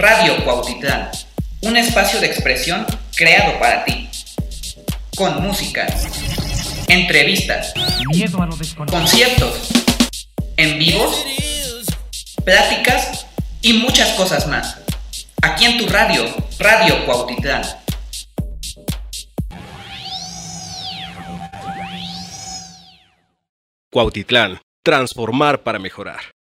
Radio Cuautitlán, un espacio de expresión creado para ti. Con música, entrevistas, conciertos, en vivos, pláticas y muchas cosas más. Aquí en tu radio, Radio Cuautitlán. Cuautitlán, transformar para mejorar.